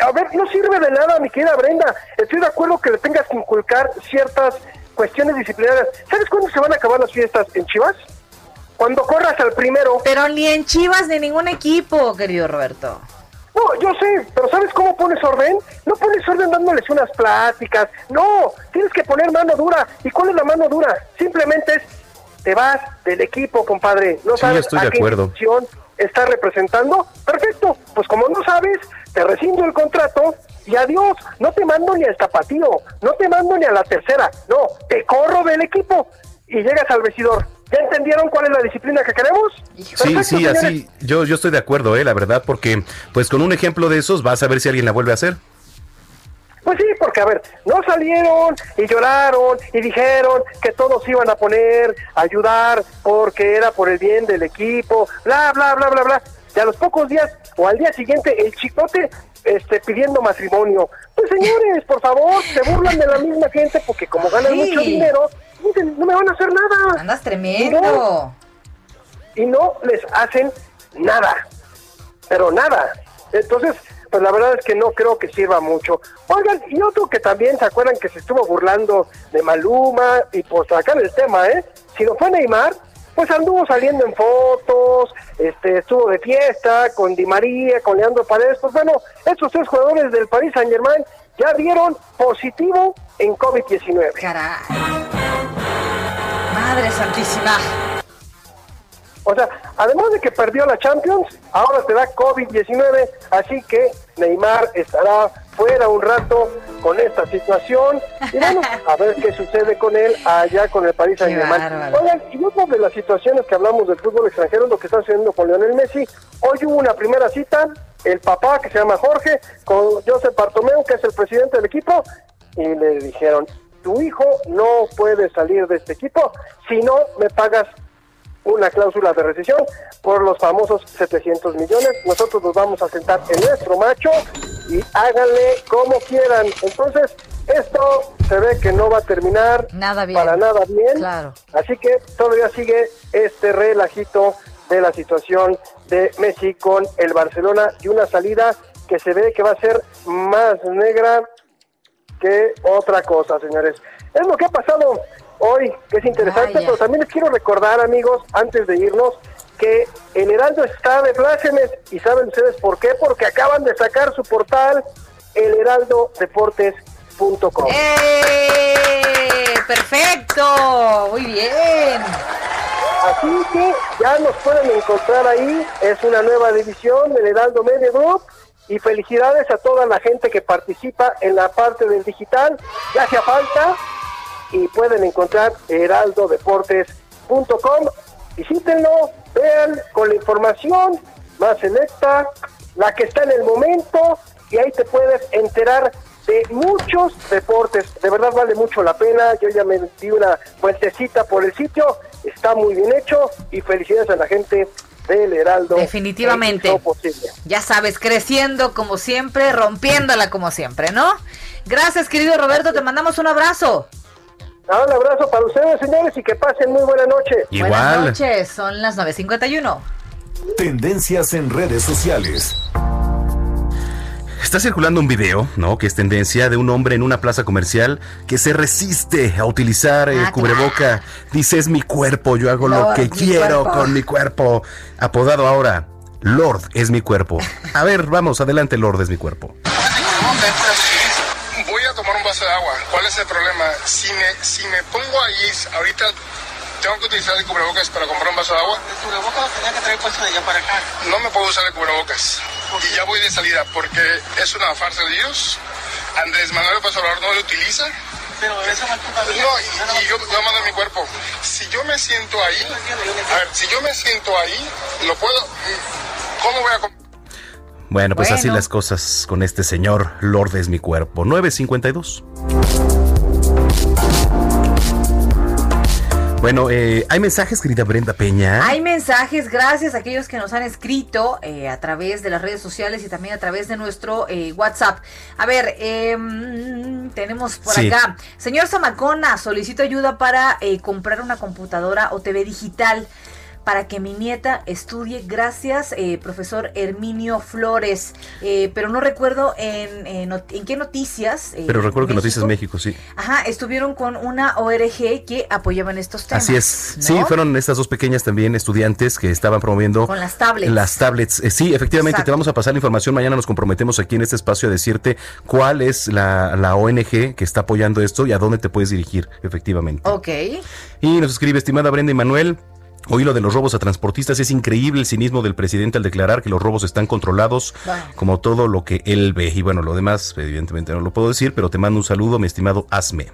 A ver, no sirve de nada, mi querida Brenda. Estoy de acuerdo que le tengas que inculcar ciertas cuestiones disciplinarias. ¿Sabes cuándo se van a acabar las fiestas en Chivas? Cuando corras al primero.
Pero ni en Chivas ni ningún equipo, querido Roberto.
No, yo sé, pero ¿sabes cómo pones orden? No pones orden dándoles unas pláticas. No, tienes que poner mano dura. ¿Y cuál es la mano dura? Simplemente es, te vas del equipo, compadre. No sabes
estoy
a
de
qué
acuerdo.
está representando. Perfecto, pues como no sabes, te rescindo el contrato y adiós, no te mando ni al tapatío, no te mando ni a la tercera, no, te corro del equipo y llegas al vestidor. ¿Ya entendieron cuál es la disciplina que queremos?
Sí, sí, así, yo, yo estoy de acuerdo, eh, la verdad, porque pues con un ejemplo de esos vas a ver si alguien la vuelve a hacer.
Pues sí, porque a ver, no salieron y lloraron y dijeron que todos iban a poner, a ayudar, porque era por el bien del equipo, bla, bla, bla, bla, bla. Y a los pocos días o al día siguiente el chicote este, pidiendo matrimonio. Pues señores, por favor, se burlan de la misma gente porque como ganan
Sí.
mucho dinero, no me van a hacer nada.
Andas tremendo.
Y no les hacen nada, pero nada. Entonces, pues la verdad es que no creo que sirva mucho. Oigan, y otro que también se acuerdan que se estuvo burlando de Maluma y por sacar el tema, ¿eh? Si no fue Neymar, pues anduvo saliendo en fotos, este, estuvo de fiesta con Di María, con Leandro Paredes. Pues bueno, estos tres jugadores del Paris Saint Germain ya dieron positivo en COVID-19.
Caray. Madre santísima.
O sea, además de que perdió la Champions, ahora te da COVID-19, así que Neymar estará fuera un rato con esta situación. Y bueno, a ver qué sucede con él allá con el París Saint Germain. Oigan, y otra de las situaciones que hablamos del fútbol extranjero es lo que está sucediendo con Lionel Messi. Hoy hubo una primera cita, el papá que se llama Jorge, con Joseph Bartomeu, que es el presidente del equipo, y le dijeron, tu hijo no puede salir de este equipo si no me pagas una cláusula de rescisión por los famosos 700 millones. Nosotros nos vamos a sentar en nuestro macho y háganle como quieran. Entonces, esto se ve que no va a terminar
Nada bien.
para nada bien.
Claro.
Así que todavía sigue este relajito de la situación de Messi con el Barcelona y una salida que se ve que va a ser más negra que otra cosa, señores. Es lo que ha pasado hoy, que es interesante, pero también les quiero recordar, amigos, antes de irnos, que el Heraldo está de plácemes. ¿Y saben ustedes por qué? Porque acaban de sacar su portal, elheraldodeportes.com.
¡Eh! ¡Perfecto! Muy bien.
Así que ya nos pueden encontrar ahí. Es una nueva división del Heraldo Media Group. Y felicidades a toda la gente que participa en la parte del digital. Ya hacía falta. Y pueden encontrar heraldodeportes.com. Visítenlo, vean con la información más selecta, la que está en el momento. Y ahí te puedes enterar de muchos deportes. De verdad vale mucho la pena. Yo ya me di una vueltecita por el sitio. Está muy bien hecho. Y felicidades a la gente del Heraldo.
Definitivamente. Ya sabes, creciendo como siempre, rompiéndola como siempre, ¿no? Gracias, querido Roberto, te mandamos un abrazo.
Ah, Un abrazo para ustedes, señores, y que pasen muy buena noche.
Buenas noches, son las 9.51.
Tendencias en redes sociales.
Está circulando un video, ¿no? Que es tendencia de un hombre en una plaza comercial que se resiste a utilizar el
Ah,
cubreboca. Dice, es mi cuerpo, yo hago lo
Lord,
que quiero
cuerpo".
con mi cuerpo. Apodado ahora, Lord es mi cuerpo. A ver, vamos, adelante, Lord es mi cuerpo.
Voy a tomar un vaso de agua. ¿Cuál es el problema? Si me, si me pongo ahí, ahorita tengo que utilizar el cubrebocas para comprar un vaso de agua. El cubrebocas lo tenía que traer puesto de allá para acá. No me puedo usar el cubrebocas. Y ya voy de salida porque es una farsa de Dios. Andrés Manuel López Obrador no lo utiliza. Pero esa No, y, y yo voy a mandar mi cuerpo. Si yo me siento ahí, a ver, si yo me siento ahí, lo puedo. ¿Cómo voy a?
Bueno, pues así las cosas con este señor, Lord es mi cuerpo. 952. Bueno, eh, hay mensajes, querida Brenda Peña.
Hay mensajes, gracias a aquellos que nos han escrito eh, a través de las redes sociales y también a través de nuestro eh, WhatsApp. A ver, eh, mm, tenemos por
Sí.
acá. Señor Zamacona, solicito ayuda para eh, comprar una computadora o TV digital para que mi nieta estudie. Gracias, eh, profesor Herminio Flores. Eh, pero no recuerdo en, en not- en qué noticias. eh,
Pero recuerdo que Noticias
México,
México, sí.
Ajá, estuvieron con una ORG que apoyaban estos temas.
Así es.
¿no?
Sí, fueron estas dos pequeñas también estudiantes que estaban promoviendo
Con las tablets.
Las tablets. Eh, sí, efectivamente,
Exacto.
te vamos a pasar la información. Mañana nos comprometemos aquí en este espacio a decirte cuál es la, la ONG que está apoyando esto y a dónde te puedes dirigir, efectivamente.
Ok.
Y nos escribe, estimada Brenda y Manuel. Hoy lo de los robos a transportistas es increíble el cinismo del presidente al declarar que los robos están controlados como todo lo que él ve. Y bueno, lo demás evidentemente no lo puedo decir, pero te mando un saludo, mi estimado Asme.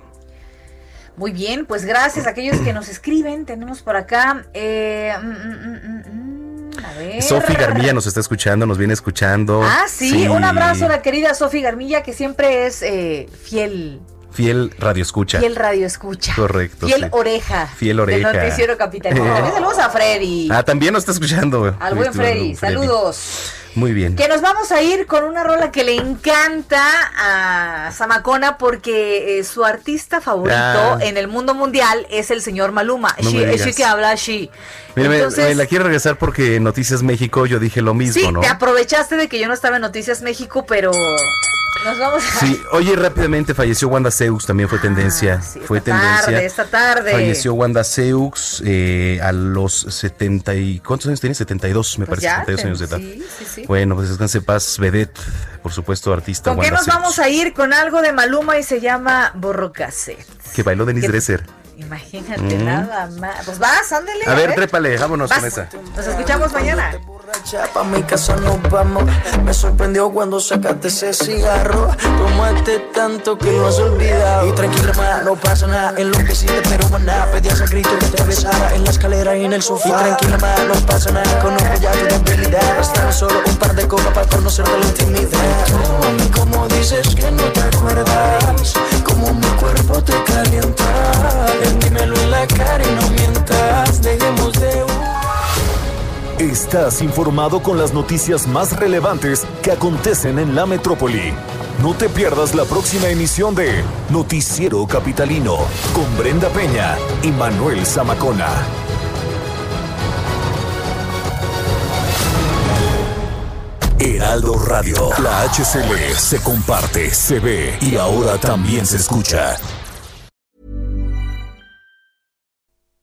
Muy bien, pues gracias a aquellos que nos escriben. Tenemos por acá. Eh, mm, mm, mm, a ver.
Sofi Garmilla nos está escuchando, nos viene escuchando.
Ah, sí, un abrazo a la querida Sofi Garmilla, que siempre es eh, fiel
Fiel radio escucha.
Fiel radio escucha.
Correcto.
Fiel oreja.
Fiel oreja.
Del noticiero capitalino. También saludos a Freddy.
Ah, también nos está escuchando.
Al buen Freddy. Saludos.
Muy bien.
Que nos vamos a ir con una rola que le encanta a Samacona porque eh, su artista favorito
Ah.
en el mundo mundial es el señor Maluma.
No
She-
digas.
she que habla she.
Mira,
Entonces,
me la quiero regresar porque en Noticias México yo dije lo mismo,
sí,
¿no?
te aprovechaste de que yo no estaba en Noticias México, pero nos vamos a...
Sí, oye, rápidamente falleció Wanda Seux, también fue tendencia. fue
Ah, esta
tendencia.
tarde, esta tarde.
Falleció Wanda Seux eh, a los 70 y... ¿Cuántos años tenía? 72, me
Pues
parece,
ya,
72 años de edad.
sí, sí, sí.
Bueno, pues descanse paz, vedette, por supuesto, artista
¿Con qué nos vamos a ir? Con algo de Maluma y se llama Borro Cassette.
Que bailó Denise
¿Qué-
Dresser.
Imagínate
Mm.
nada más. Pues vas, ándale.
A ver, trépale, vámonos
Vas.
con esa.
Nos escuchamos mañana.
Pa' mi casa nos vamos. Me sorprendió cuando sacaste ese cigarro. Tomaste tanto que lo has olvidado. Y tranquila, ma, no pasa nada. En lo que sí te pero maná. Pedías a grito que te besara en la escalera y en el sofá. Y tranquila, ma, no pasa nada. Conozco ya tu debilidad. Bastan solo un par de copas para conocer de la intimidad. Mami, como dices que no te acuerdas. Como mi cuerpo te calienta. Dímelo en la cara y no mientas. Dejemos de
Estás informado con las noticias más relevantes que acontecen en la metrópoli. No te pierdas la próxima emisión de Noticiero Capitalino con Brenda Peña y Manuel Zamacona. Heraldo Radio, la HCL se comparte, se ve y ahora también se escucha.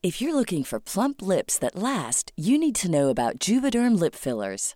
If you're looking for plump lips that last, you need to know about Juvederm lip fillers.